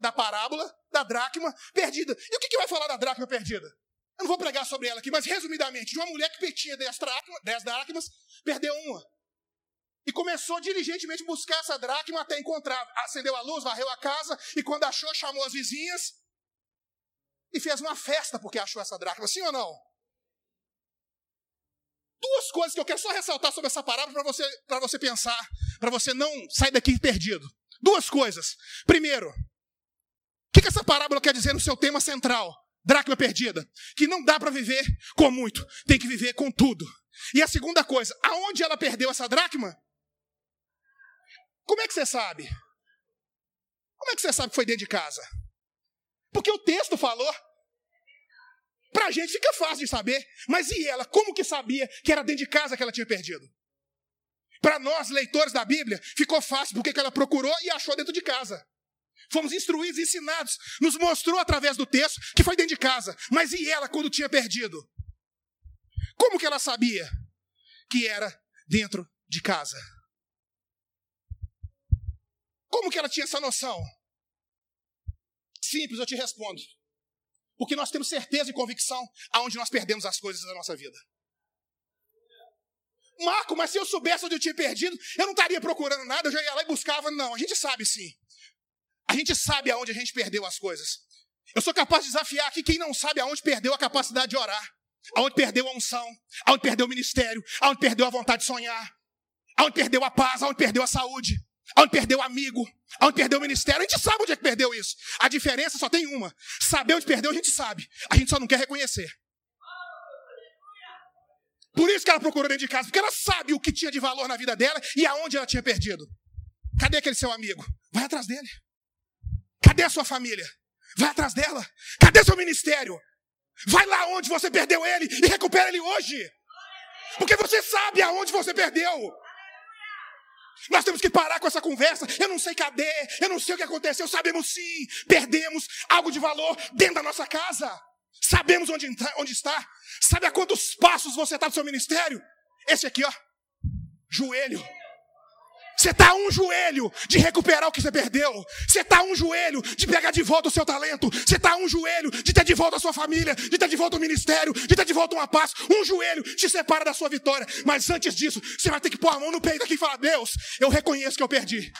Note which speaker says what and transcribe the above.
Speaker 1: da parábola da dracma perdida. E o que, que vai falar da dracma perdida? Eu não vou pregar sobre ela aqui, mas resumidamente, de uma mulher que tinha 10 dracmas, 10 dracmas perdeu uma. E começou diligentemente buscar essa dracma até encontrar. Acendeu a luz, varreu a casa, e quando achou, chamou as vizinhas e fez uma festa porque achou essa dracma. Sim ou não? Duas coisas que eu quero só ressaltar sobre essa parábola para você, você pensar, para você não sair daqui perdido. Duas coisas. Primeiro, que, que essa parábola quer dizer no seu tema central? Dracma perdida. Que não dá para viver com muito, tem que viver com tudo. E a segunda coisa, aonde ela perdeu essa dracma? Como é que você sabe? Como é que você sabe que foi dentro de casa? Porque o texto falou. Para a gente fica fácil de saber. Mas e ela? Como que sabia que era dentro de casa que ela tinha perdido? Para nós, leitores da Bíblia, ficou fácil porque ela procurou e achou dentro de casa. Fomos instruídos, ensinados, nos mostrou através do texto que foi dentro de casa. Mas e ela quando tinha perdido? Como que ela sabia que era dentro de casa? Como que ela tinha essa noção? Simples, eu te respondo. Porque nós temos certeza e convicção aonde nós perdemos as coisas da nossa vida. Marco, mas se eu soubesse onde eu tinha perdido, eu não estaria procurando nada, eu já ia lá e buscava. Não, a gente sabe sim. A gente sabe aonde a gente perdeu as coisas. Eu sou capaz de desafiar aqui quem não sabe aonde perdeu a capacidade de orar, aonde perdeu a unção, aonde perdeu o ministério, aonde perdeu a vontade de sonhar, aonde perdeu a paz, aonde perdeu a saúde. Onde perdeu amigo, onde perdeu o ministério, a gente sabe onde é que perdeu isso. A diferença só tem uma. Saber onde perdeu, a gente sabe. A gente só não quer reconhecer. Por isso que ela procurou dentro de casa, porque ela sabe o que tinha de valor na vida dela e aonde ela tinha perdido. Cadê aquele seu amigo? Vai atrás dele. Cadê a sua família? Vai atrás dela. Cadê seu ministério? Vai lá onde você perdeu ele e recupera ele hoje. Porque você sabe aonde você perdeu. Nós temos que parar com essa conversa. Eu não sei cadê, eu não sei o que aconteceu. Sabemos sim, perdemos algo de valor dentro da nossa casa. Sabemos onde, onde está. Sabe a quantos passos você está do seu ministério? Esse aqui, ó. Joelho. Você está um joelho de recuperar o que você perdeu. Você está um joelho de pegar de volta o seu talento. Você está um joelho de ter de volta a sua família, de ter de volta o ministério, de ter de volta uma paz. Um joelho te separa da sua vitória. Mas antes disso, você vai ter que pôr a mão no peito aqui e falar: Deus, eu reconheço que eu perdi.